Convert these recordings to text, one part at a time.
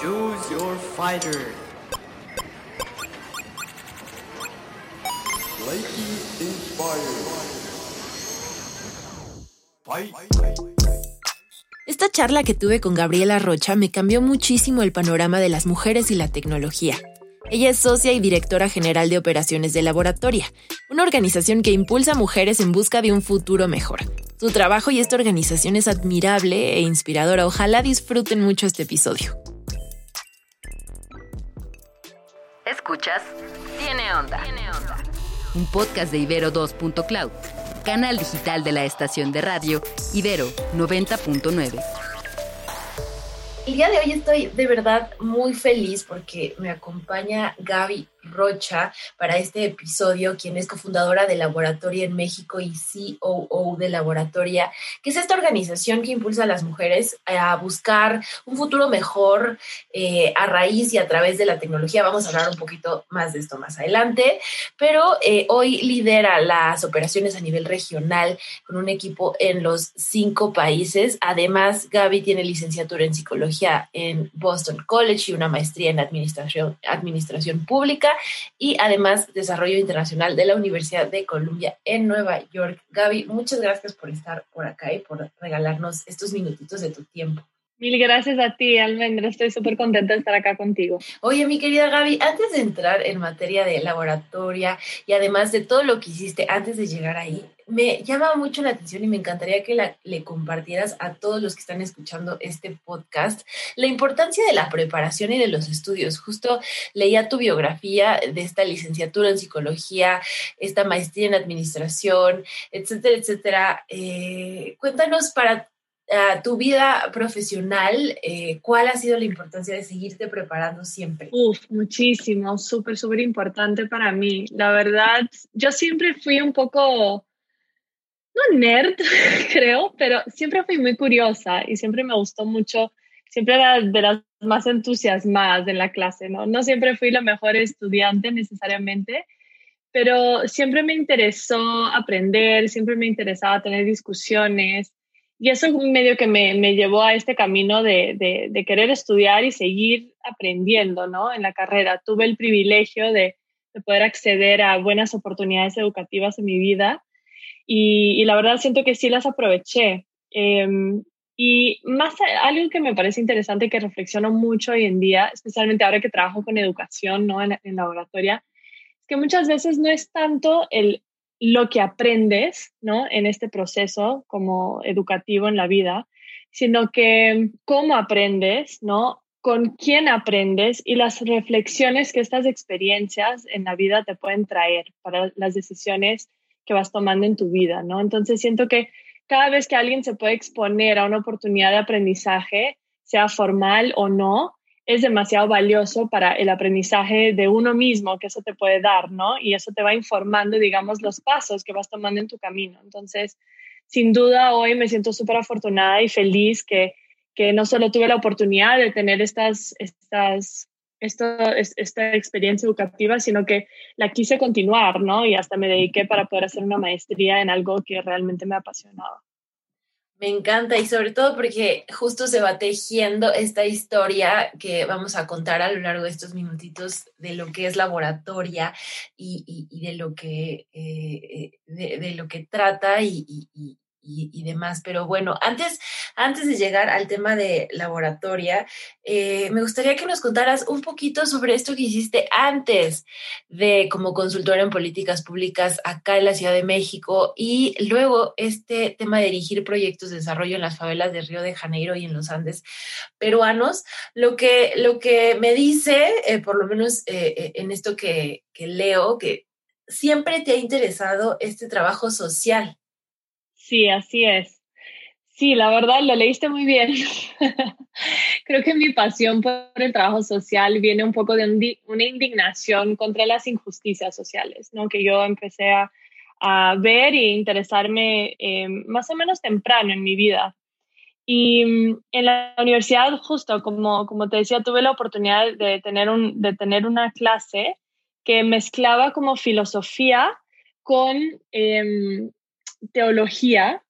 Choose your fighter. Esta charla que tuve con Gabriela Rocha me cambió muchísimo el panorama de las mujeres y la tecnología. Ella es socia y directora general de operaciones de Laboratoria, una organización que impulsa a mujeres en busca de un futuro mejor. Su trabajo y esta organización es admirable e inspiradora. Ojalá disfruten mucho este episodio. Escuchas Tiene Onda. Un podcast de Ibero 2.cloud, canal digital de la estación de radio Ibero 90.9. El día de hoy estoy de verdad muy feliz porque me acompaña Gaby Para este episodio, quien es cofundadora de Laboratoria en México y COO de Laboratoria, que es esta organización que impulsa a las mujeres a buscar un futuro mejor eh, a raíz y a través de la tecnología. Vamos a hablar un poquito más de esto más adelante, pero eh, hoy lidera las operaciones a nivel regional con un equipo en los cinco países. Además, Gaby tiene licenciatura en psicología en Boston College y una maestría en administración pública y además Desarrollo Internacional de la Universidad de Columbia en Nueva York. Gaby, muchas gracias por estar por acá y por regalarnos estos minutitos de tu tiempo. Mil gracias a ti, Almendra. Estoy súper contenta de estar acá contigo. Oye, mi querida Gaby, antes de entrar en materia de laboratoria y además de todo lo que hiciste antes de llegar ahí, me llama mucho la atención y me encantaría que le compartieras a todos los que están escuchando este podcast la importancia de la preparación y de los estudios. Justo leía tu biografía de esta licenciatura en psicología, esta maestría en administración, etcétera, etcétera. Eh, cuéntanos para tu vida profesional, eh, ¿cuál ha sido la importancia de seguirte preparando siempre? Uf, muchísimo, súper, súper importante para mí. La verdad, yo siempre fui un poco, no nerd, creo, pero siempre fui muy curiosa y siempre me gustó mucho, siempre era de las más entusiasmadas en la clase, ¿no? No siempre fui la mejor estudiante necesariamente, pero siempre me interesó aprender, siempre me interesaba tener discusiones y eso es un medio que me, me llevó a este camino de, de, querer estudiar y seguir aprendiendo ¿no? en la carrera. Tuve el privilegio de, de poder acceder a buenas oportunidades educativas en mi vida y, y la verdad siento que sí las aproveché. Eh, y más algo que me parece interesante que reflexiono mucho hoy en día, especialmente ahora que trabajo con educación ¿no? en, en laboratoria, es que muchas veces no es tanto el lo que aprendes, ¿no? En este proceso como educativo en la vida, sino que cómo aprendes, ¿no? Con quién aprendes y las reflexiones que estas experiencias en la vida te pueden traer para las decisiones que vas tomando en tu vida, ¿no? Entonces siento que cada vez que alguien se puede exponer a una oportunidad de aprendizaje, sea formal o no, es demasiado valioso para el aprendizaje de uno mismo que eso te puede dar, ¿no? Y eso te va informando, digamos, los pasos que vas tomando en tu camino. Entonces, sin duda, hoy me siento súper afortunada y feliz que, que no solo tuve la oportunidad de tener estas, estas, esto, esta experiencia educativa, sino que la quise continuar, ¿no? Y hasta me dediqué para poder hacer una maestría en algo que realmente me apasionaba. Me encanta y sobre todo porque justo se va tejiendo esta historia que vamos a contar a lo largo de estos minutitos de lo que es laboratoria y, y, de lo que eh, de, de, lo que trata y, y, demás. Pero bueno, antes, antes de llegar al tema de laboratoria, eh, me gustaría que nos contaras un poquito sobre esto que hiciste antes de como consultora en políticas públicas acá en la Ciudad de México y luego este tema de dirigir proyectos de desarrollo en las favelas de Río de Janeiro y en los Andes peruanos. Lo que, lo que me dice, eh, por lo menos eh, en esto que leo, que siempre te ha interesado este trabajo social. Sí, así es. Sí, la verdad, lo leíste muy bien. Creo que mi pasión por el trabajo social viene un poco de un, una indignación contra las injusticias sociales, ¿no? Que yo empecé a, a ver e interesarme eh, más o menos temprano en mi vida. Y en la universidad, justo como, como te decía, tuve la oportunidad de tener, un, de tener una clase que mezclaba como filosofía con... Eh, teología,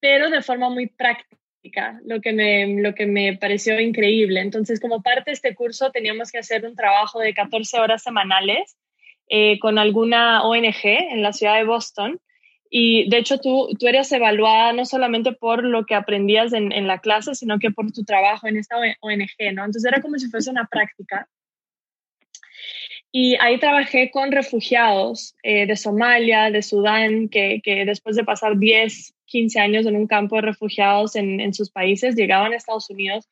pero de forma muy práctica. lo que, me, lo que me pareció increíble. Entonces, como parte de este curso, teníamos que hacer un trabajo de 14 horas semanales eh, con alguna ONG en la ciudad de Boston. Y de hecho, tú, tú eres evaluada no solamente por lo que aprendías en, en la clase, sino que por tu trabajo en esta ONG, ¿no? Entonces, era como si fuese una práctica. Y ahí trabajé con refugiados eh, de Somalia, de Sudán, que, que, después de pasar 10, 15 años en un campo de refugiados en, en sus países, llegaban a Estados Unidos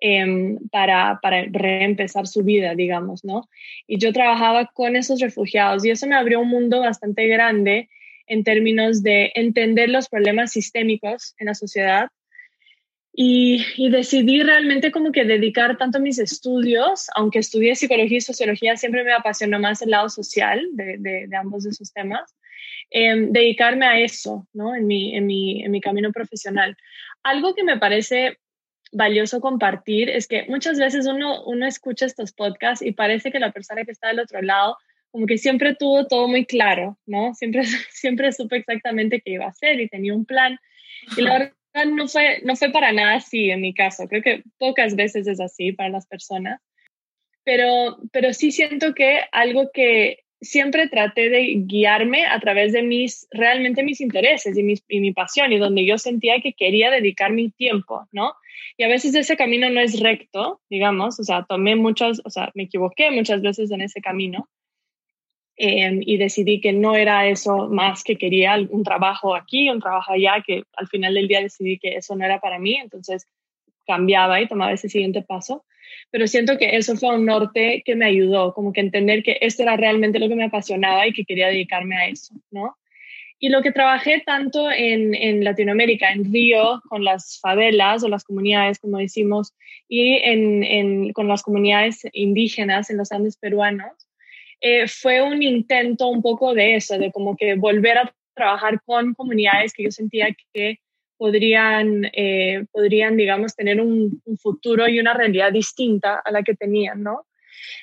eh, para, para, reempezar su vida, digamos, ¿no? Y yo trabajaba con esos refugiados y eso me abrió un mundo bastante grande en términos de entender los problemas sistémicos en la sociedad y, decidí realmente como que dedicar tanto mis estudios, aunque estudié psicología y sociología, siempre me apasionó más el lado social de, de, ambos de esos temas, em, dedicarme a eso, ¿no? En mi, en, mi, en mi camino profesional. Algo que me parece valioso compartir es que muchas veces uno, uno escucha estos podcasts y parece que la persona que está del otro lado como que siempre tuvo todo muy claro, ¿no? Siempre, siempre supe exactamente qué iba a hacer y tenía un plan. Y la no fue, no fue para nada así en mi caso. Creo que pocas veces es así para las personas. Pero, pero sí siento que algo que siempre traté de guiarme a través de mis, realmente mis intereses y, mis, y mi pasión y donde yo sentía que quería dedicar mi tiempo, ¿no? Y a veces ese camino no es recto, digamos, o sea, tomé muchas, o sea, me equivoqué muchas veces en ese camino, Em, y decidí que no era eso más que quería un trabajo aquí, un trabajo allá, que al final del día decidí que eso no era para mí, entonces cambiaba y tomaba ese siguiente paso. Pero siento que eso fue un norte que me ayudó, como que entender que esto era realmente lo que me apasionaba y que quería dedicarme a eso, ¿no? Y lo que trabajé tanto en, en Latinoamérica, en Río, con las favelas o las comunidades, como decimos, y en, en, con las comunidades indígenas en los Andes peruanos, eh, fue un intento un poco de eso, de como que volver a trabajar con comunidades que yo sentía que podrían, eh, podrían digamos, tener un, futuro y una realidad distinta a la que tenían, ¿no?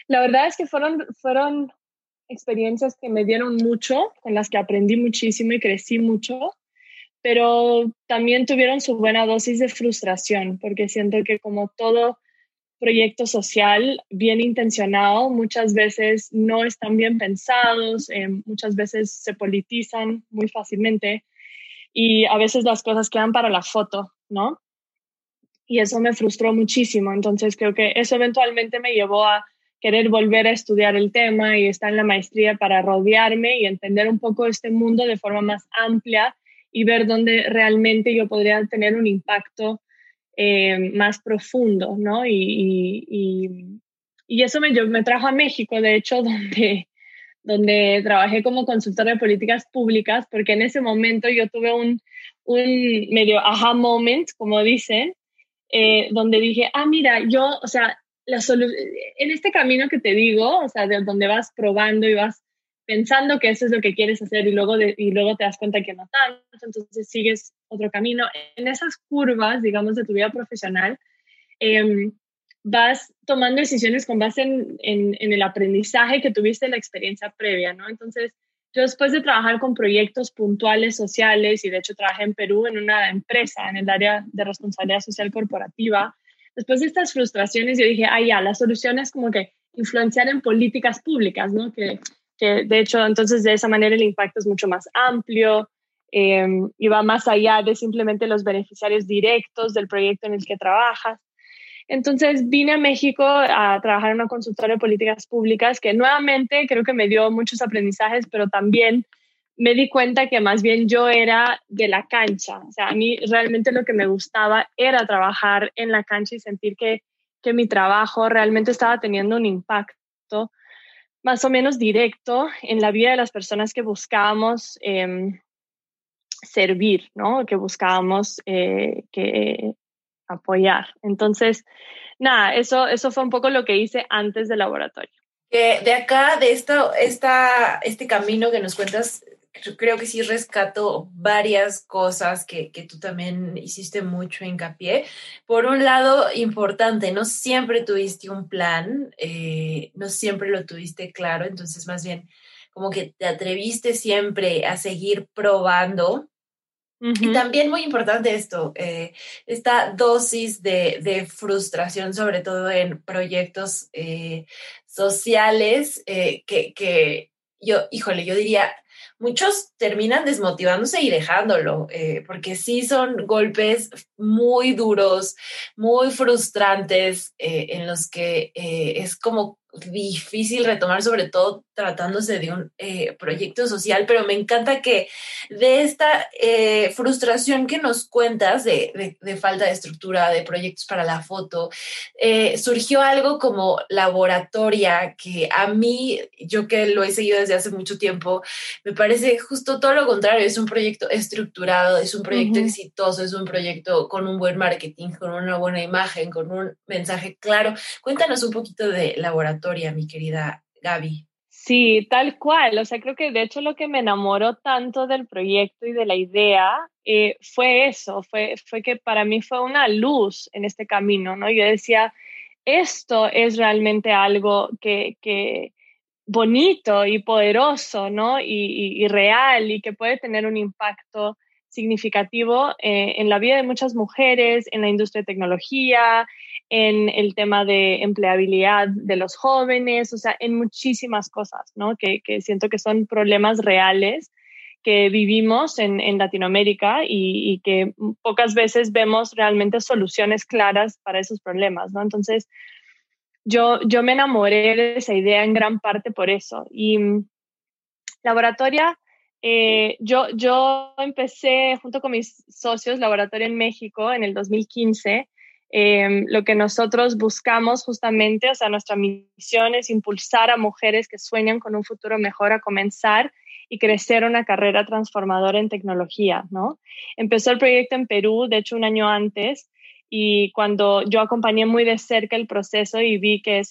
La verdad es que fueron, fueron experiencias que me dieron mucho, con las que aprendí muchísimo y crecí mucho, pero también tuvieron su buena dosis de frustración, porque siento que como todo proyecto social bien intencionado, muchas veces no están bien pensados, eh, muchas veces se politizan muy fácilmente y a veces las cosas quedan para la foto, ¿no? Y eso me frustró muchísimo, entonces creo que eso eventualmente me llevó a querer volver a estudiar el tema y estar en la maestría para rodearme y entender un poco este mundo de forma más amplia y ver dónde realmente yo podría tener un impacto eh, más profundo, ¿no? Y, y, y, eso me, me trajo a México, de hecho, donde, donde trabajé como consultora de políticas públicas, porque en ese momento yo tuve un, un medio aha moment, como dicen, eh, donde dije, ah, mira, yo, o sea, la en este camino que te digo, o sea, de donde vas probando y vas pensando que eso es lo que quieres hacer y luego, y luego te das cuenta que no tanto, entonces sigues otro camino. En esas curvas, digamos, de tu vida profesional, em, vas tomando decisiones con base en, en, el aprendizaje que tuviste en la experiencia previa, ¿no? Entonces, yo después de trabajar con proyectos puntuales sociales, y de hecho trabajé en Perú en una empresa en el área de responsabilidad social corporativa, después de estas frustraciones yo dije, ah, ya, la solución es como que influenciar en políticas públicas, ¿no? Que que de hecho entonces de esa manera el impacto es mucho más amplio em, y va más allá de simplemente los beneficiarios directos del proyecto en el que trabajas. Entonces vine a México a trabajar en una consultora de políticas públicas que nuevamente creo que me dio muchos aprendizajes, pero también me di cuenta que más bien yo era de la cancha. O sea, a mí realmente lo que me gustaba era trabajar en la cancha y sentir que, que mi trabajo realmente estaba teniendo un impacto más o menos directo en la vida de las personas que buscábamos em, servir, ¿no? Que buscábamos eh, que apoyar. Entonces, nada, eso, eso fue un poco lo que hice antes del laboratorio. de acá, de esto, esta, este camino que nos cuentas, creo que sí rescato varias cosas que, que, tú también hiciste mucho hincapié. Por un lado, importante, no siempre tuviste un plan, eh, no siempre lo tuviste claro, entonces más bien como que te atreviste siempre a seguir probando Y también muy importante esto, eh, esta dosis de, frustración, sobre todo en proyectos eh, sociales, eh, que, que, yo, híjole, yo diría, muchos terminan desmotivándose y dejándolo, porque sí son golpes muy duros, muy frustrantes, en los que es como difícil retomar, sobre todo tratándose de un eh, proyecto social, pero me encanta que de esta eh, frustración que nos cuentas de, falta de estructura, de proyectos para la foto, eh, surgió algo como laboratoria que a mí, yo que lo he seguido desde hace mucho tiempo, me parece justo todo lo contrario, es un proyecto estructurado, es un proyecto exitoso, es un proyecto con un buen marketing, con una buena imagen, con un mensaje claro. Cuéntanos un poquito de laboratoria, mi querida Gaby. Sí, tal cual. O sea, creo que de hecho lo que me enamoró tanto del proyecto y de la idea eh, fue eso, fue, que para mí fue una luz en este camino, ¿no? Yo decía, esto es realmente algo que, bonito y poderoso, ¿no? Y, y, real y que puede tener un impacto significativo eh, en la vida de muchas mujeres, en la industria de tecnología, en el tema de empleabilidad de los jóvenes, o sea, en muchísimas cosas, ¿no? Que, siento que son problemas reales que vivimos en, Latinoamérica y, que pocas veces vemos realmente soluciones claras para esos problemas, ¿no? Entonces, yo, yo me enamoré de esa idea en gran parte por eso. Y mm, Laboratoria, eh, yo, yo empecé junto con mis socios Laboratoria en México en el 2015 Em, lo que nosotros buscamos justamente, o sea, nuestra misión es impulsar a mujeres que sueñan con un futuro mejor a comenzar y crecer una carrera transformadora en tecnología, ¿no? Empezó el proyecto en Perú, de hecho, un año antes, y cuando yo acompañé muy de cerca el proceso y vi que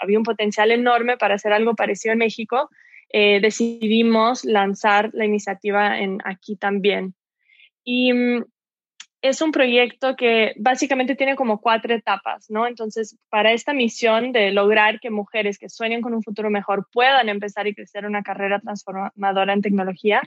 había un potencial enorme para hacer algo parecido en México, eh, decidimos lanzar la iniciativa en, aquí también. Y mm, es un proyecto que básicamente tiene como cuatro etapas, ¿no? Entonces, para esta misión de lograr que mujeres que sueñen con un futuro mejor puedan empezar y crecer una carrera transformadora en tecnología,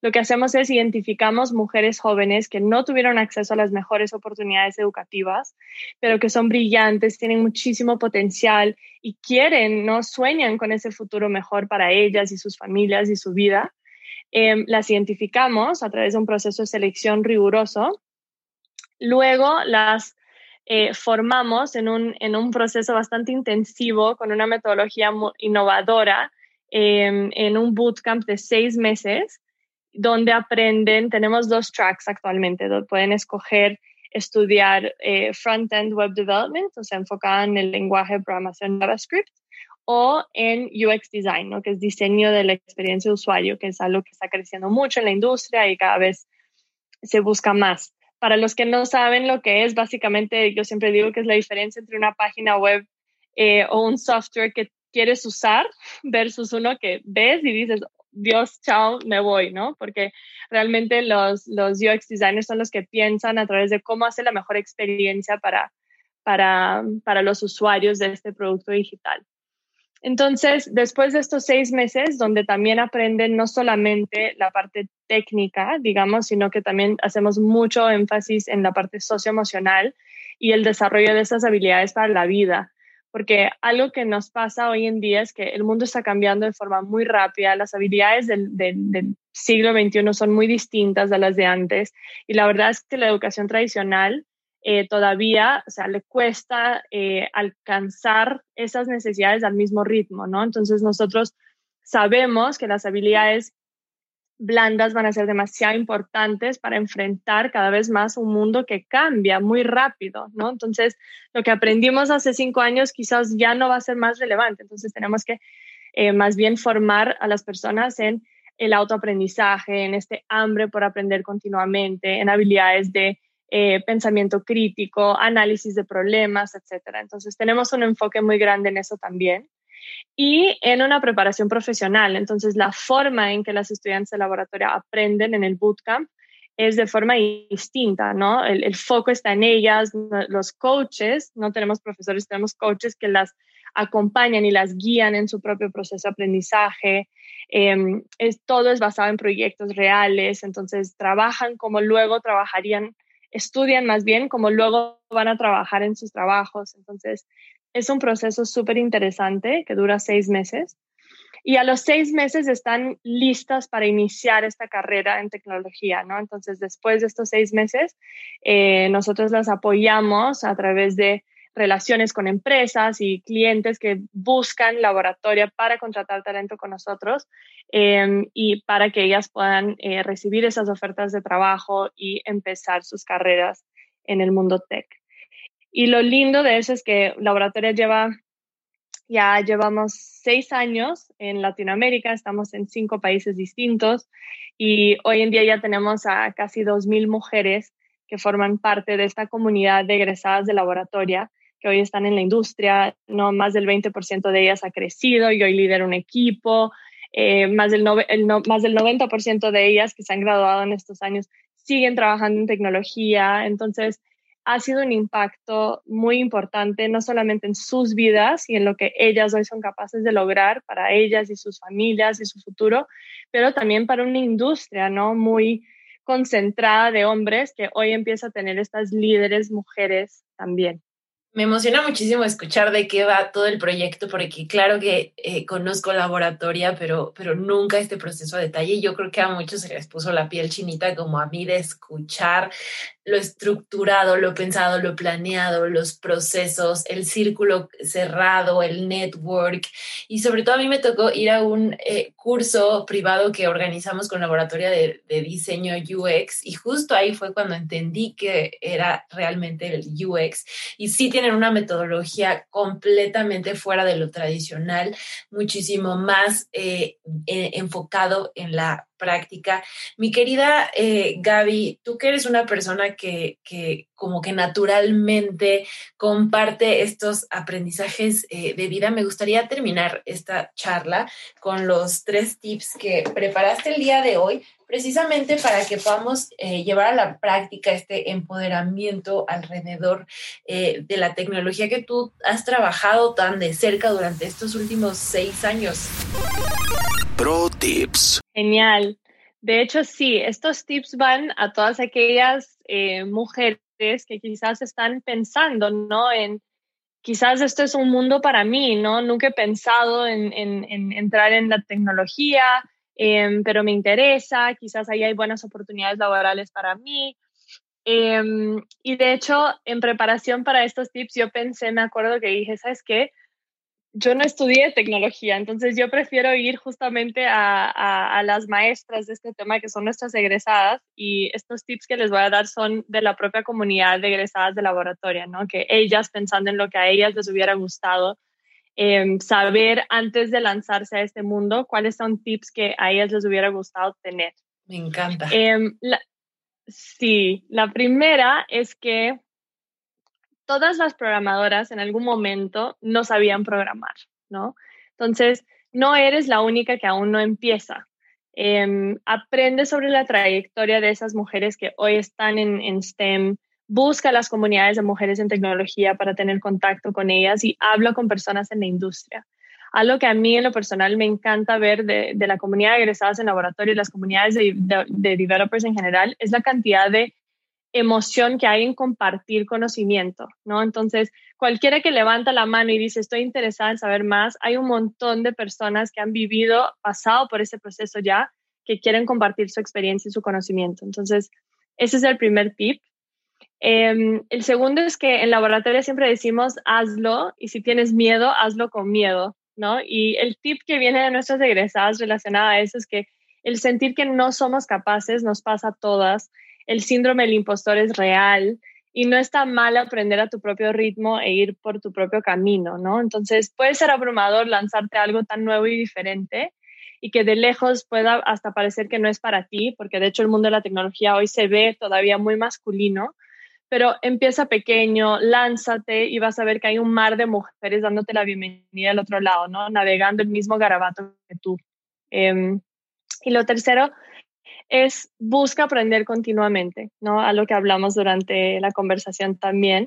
lo que hacemos es identificamos mujeres jóvenes que no tuvieron acceso a las mejores oportunidades educativas, pero que son brillantes, tienen muchísimo potencial y quieren, no sueñan con ese futuro mejor para ellas y sus familias y su vida. Em, las identificamos a través de un proceso de selección riguroso Luego las eh, formamos en un, en un, proceso bastante intensivo con una metodología innovadora em, en un bootcamp de seis meses donde aprenden, tenemos dos tracks actualmente, donde pueden escoger estudiar eh, front-end web development, o sea, enfocada en el lenguaje de programación JavaScript, o en UX design, ¿no? que es diseño de la experiencia de usuario, que es algo que está creciendo mucho en la industria y cada vez se busca más. Para los que no saben lo que es, básicamente yo siempre digo que es la diferencia entre una página web eh, o un software que quieres usar versus uno que ves y dices, Dios, chao, me voy, ¿no? Porque realmente los, los UX designers son los que piensan a través de cómo hacer la mejor experiencia para, para, para los usuarios de este producto digital. Entonces, después de estos seis meses, donde también aprenden no solamente la parte técnica, digamos, sino que también hacemos mucho énfasis en la parte socioemocional y el desarrollo de esas habilidades para la vida. Porque algo que nos pasa hoy en día es que el mundo está cambiando de forma muy rápida, las habilidades del, del siglo XXI son muy distintas a las de antes y la verdad es que la educación tradicional eh, todavía, o sea, le cuesta eh, alcanzar esas necesidades al mismo ritmo, ¿no? Entonces nosotros sabemos que las habilidades blandas van a ser demasiado importantes para enfrentar cada vez más un mundo que cambia muy rápido, ¿no? Entonces, lo que aprendimos hace cinco años quizás ya no va a ser más relevante, entonces tenemos que eh, más bien formar a las personas en el autoaprendizaje, en este hambre por aprender continuamente, en habilidades de eh, pensamiento crítico, análisis de problemas, etc. Entonces tenemos un enfoque muy grande en eso también. Y en una preparación profesional, entonces la forma en que las estudiantes de laboratorio aprenden en el bootcamp es de forma distinta, ¿no? El, foco está en ellas, los coaches, no tenemos profesores, tenemos coaches que las acompañan y las guían en su propio proceso de aprendizaje. Em, es, todo es basado en proyectos reales, entonces trabajan como luego trabajarían, estudian más bien como luego van a trabajar en sus trabajos. Entonces es un proceso súper interesante que dura seis meses y a los seis meses están listas para iniciar esta carrera en tecnología, ¿no? Entonces, después de estos seis meses, eh, nosotros las apoyamos a través de relaciones con empresas y clientes que buscan laboratorio para contratar talento con nosotros em, y para que ellas puedan eh, recibir esas ofertas de trabajo y empezar sus carreras en el mundo tech. Y lo lindo de eso es que Laboratoria lleva ya llevamos seis años en Latinoamérica, estamos en cinco países distintos y hoy en día ya tenemos a casi 2.000 mujeres que forman parte de esta comunidad de egresadas de laboratoria hoy están en la industria. No más del 20% de ellas ha crecido y hoy lidera un equipo. Eh, más, del más del 90% de ellas que se han graduado en estos años siguen trabajando en tecnología. Entonces, ha sido un impacto muy importante, no solamente en sus vidas y en lo que ellas hoy son capaces de lograr para ellas y sus familias y su futuro, pero también para una industria, ¿no? Muy concentrada de hombres que hoy empieza a tener estas líderes mujeres también. Me emociona muchísimo escuchar de qué va todo el proyecto, porque claro que eh, conozco laboratoria, pero, pero nunca este proceso a detalle. Yo creo que a muchos se les puso la piel chinita como a mí de escuchar lo estructurado, lo pensado, lo planeado, los procesos, el círculo cerrado, el network. Y sobre todo a mí me tocó ir a un eh, curso privado que organizamos con Laboratorio de, de, Diseño UX y justo ahí fue cuando entendí que era realmente el UX. Y sí tienen una metodología completamente fuera de lo tradicional, muchísimo más eh, eh, enfocado en la práctica. Mi querida eh, Gaby, tú que eres una persona que, que, como que naturalmente comparte estos aprendizajes eh, de vida, me gustaría terminar esta charla con los tres tips que preparaste el día de hoy, precisamente para que podamos eh, llevar a la práctica este empoderamiento alrededor de la tecnología que tú has trabajado tan de cerca durante estos últimos seis años. Pro Tips. Genial. De hecho, sí, estos tips van a todas aquellas eh, mujeres que quizás están pensando, ¿no? En quizás esto es un mundo para mí, ¿no? Nunca he pensado en, entrar en la tecnología, em, pero me interesa, quizás ahí hay buenas oportunidades laborales para mí. Em, y de hecho, en preparación para estos tips, yo pensé, me acuerdo que dije, ¿sabes qué? Yo no estudié tecnología, entonces yo prefiero ir justamente a, las maestras de este tema que son nuestras egresadas y estos tips que les voy a dar son de la propia comunidad de egresadas de laboratorio, ¿no? Que ellas pensando en lo que a ellas les hubiera gustado, em, saber antes de lanzarse a este mundo cuáles son tips que a ellas les hubiera gustado tener. Me encanta. Em, sí, la primera es que todas las programadoras en algún momento no sabían programar, ¿no? Entonces, no eres la única que aún no empieza. Em, aprende sobre la trayectoria de esas mujeres que hoy están en, en, STEM, busca las comunidades de mujeres en tecnología para tener contacto con ellas y habla con personas en la industria. Algo que a mí en lo personal me encanta ver de, de la comunidad de egresadas en laboratorio y las comunidades de, de developers en general es la cantidad de emoción que hay en compartir conocimiento, ¿no? Entonces, cualquiera que levanta la mano y dice, estoy interesada en saber más, hay un montón de personas que han vivido, pasado por ese proceso ya, que quieren compartir su experiencia y su conocimiento. Entonces, ese es el primer tip. Em, el segundo es que en laboratorio siempre decimos, hazlo, y si tienes miedo, hazlo con miedo, ¿no? Y el tip que viene de nuestras egresadas relacionado a eso es que el sentir que no somos capaces nos pasa a todas el síndrome del impostor es real y no está mal aprender a tu propio ritmo e ir por tu propio camino, ¿no? Entonces puede ser abrumador lanzarte algo tan nuevo y diferente y que de lejos pueda hasta parecer que no es para ti, porque de hecho el mundo de la tecnología hoy se ve todavía muy masculino, pero empieza pequeño, lánzate y vas a ver que hay un mar de mujeres dándote la bienvenida al otro lado, ¿no? Navegando el mismo garabato que tú. Em, y lo tercero es busca aprender continuamente, ¿no? A lo que hablamos durante la conversación también.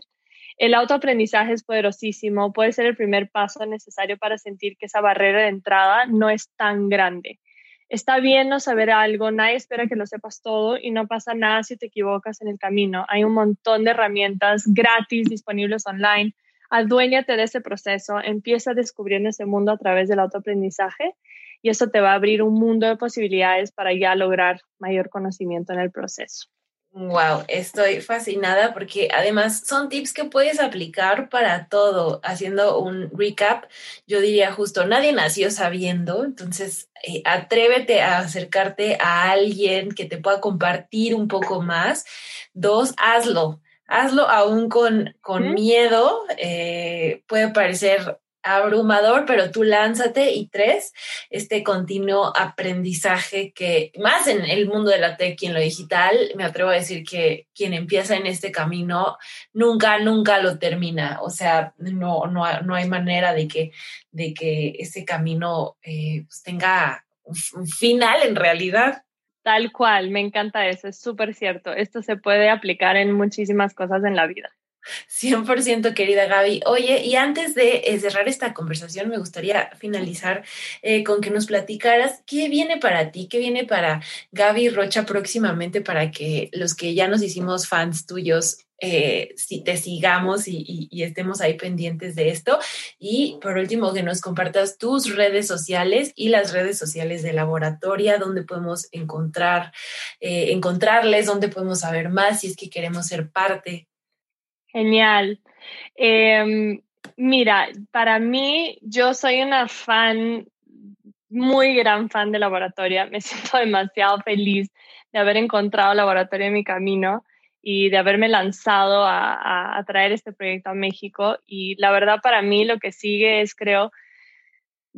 El autoaprendizaje es poderosísimo, puede ser el primer paso necesario para sentir que esa barrera de entrada no es tan grande. Está bien no saber algo, nadie espera que lo sepas todo y no pasa nada si te equivocas en el camino. Hay un montón de herramientas gratis disponibles online. Aduéñate de ese proceso, empieza descubriendo ese mundo a través del autoaprendizaje y eso te va a abrir un mundo de posibilidades para ya lograr mayor conocimiento en el proceso. Wow, estoy fascinada porque además son tips que puedes aplicar para todo. Haciendo un recap, yo diría justo, nadie nació sabiendo, entonces eh, atrévete a acercarte a alguien que te pueda compartir un poco más. Dos, hazlo. Hazlo aún con, con miedo. Eh, puede parecer abrumador, pero tú lánzate. Y tres, este continuo aprendizaje que más en el mundo de la tech y en lo digital, me atrevo a decir que quien empieza en este camino nunca, nunca lo termina. O sea, no, no, no hay manera de que, de que ese camino eh, pues, tenga un final en realidad. Tal cual, me encanta eso, es súper cierto. Esto se puede aplicar en muchísimas cosas en la vida. 100% querida Gaby. Oye, y antes de eh, cerrar esta conversación, me gustaría finalizar eh, con que nos platicaras qué viene para ti, qué viene para Gaby Rocha próximamente para que los que ya nos hicimos fans tuyos eh, si te sigamos y, estemos ahí pendientes de esto. Y por último, que nos compartas tus redes sociales y las redes sociales de Laboratoria, donde podemos encontrar, encontrarles, donde podemos saber más si es que queremos ser parte Genial. Em, mira, para mí, yo soy una fan, muy gran fan de Laboratoria. Me siento demasiado feliz de haber encontrado Laboratoria en mi camino y de haberme lanzado a, a, traer este proyecto a México. Y la verdad, para mí, lo que sigue es, creo,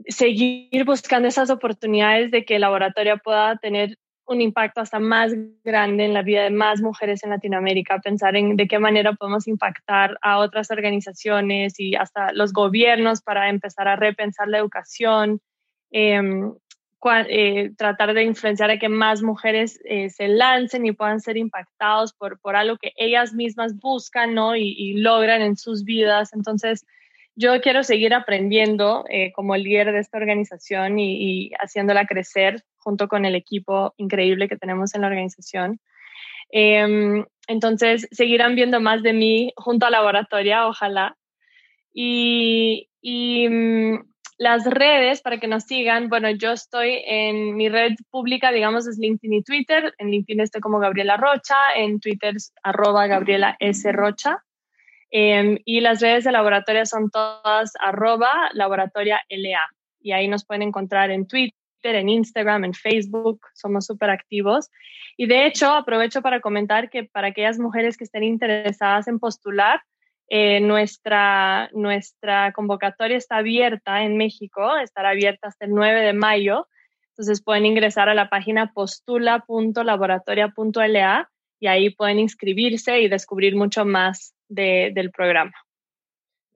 seguir buscando esas oportunidades de que Laboratoria pueda tener un impacto hasta más grande en la vida de más mujeres en Latinoamérica, pensar en de qué manera podemos impactar a otras organizaciones y hasta los gobiernos para empezar a repensar la educación, em, eh, tratar de influenciar a que más mujeres eh, se lancen y puedan ser impactados por, por algo que ellas mismas buscan ¿no? y, logran en sus vidas. Entonces, yo quiero seguir aprendiendo eh, como líder de esta organización y, haciéndola crecer junto con el equipo increíble que tenemos en la organización. Em, entonces, seguirán viendo más de mí junto a Laboratoria, ojalá. Y, mm, las redes para que nos sigan, bueno, yo estoy en mi red pública, digamos, es LinkedIn y Twitter. En LinkedIn estoy como Gabriela Rocha, en Twitter arroba Gabriela S. Rocha. Em, y las redes de laboratorio son todas arroba laboratoria LA. Y ahí nos pueden encontrar en Twitter, en Instagram, en Facebook. Somos súper activos. Y de hecho, aprovecho para comentar que para aquellas mujeres que estén interesadas en postular, eh, nuestra, nuestra convocatoria está abierta en México, estará abierta hasta el 9 de mayo. Entonces pueden ingresar a la página postula.laboratoria.la y ahí pueden inscribirse y descubrir mucho más del programa.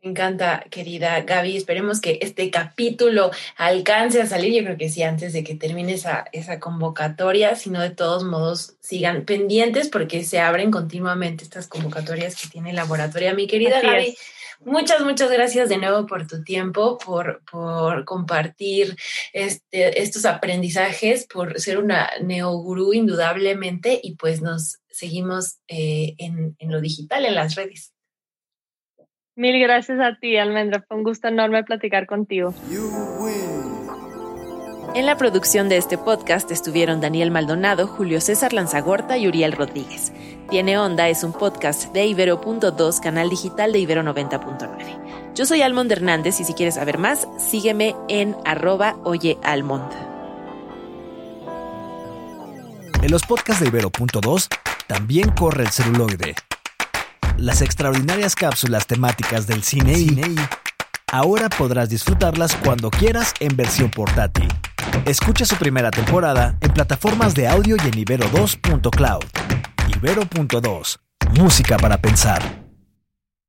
Me encanta, querida Gaby. Esperemos que este capítulo alcance a salir. Yo creo que sí, antes de que termine esa, esa convocatoria, sino de todos modos sigan pendientes porque se abren continuamente estas convocatorias que tiene el laboratorio. Mi querida Gaby, muchas, muchas gracias de nuevo por tu tiempo, por, por compartir este, estos aprendizajes, por ser una neogurú indudablemente y pues nos seguimos eh, en, en lo digital, en las redes. Mil gracias a ti, Almendra. Fue un gusto enorme platicar contigo. En la producción de este podcast estuvieron Daniel Maldonado, Julio César Lanzagorta y Uriel Rodríguez. Tiene Onda es un podcast de Ibero.2, canal digital de Ibero 90.9. Yo soy Almond Hernández y si quieres saber más, sígueme en arroba oyealmond. En los podcasts de Ibero.2 también corre el celuloide. Las extraordinarias cápsulas temáticas del cine y ahora podrás disfrutarlas cuando quieras en versión portátil. Escucha su primera temporada en plataformas de audio y en ibero2.cloud. Ibero.2. Música para pensar.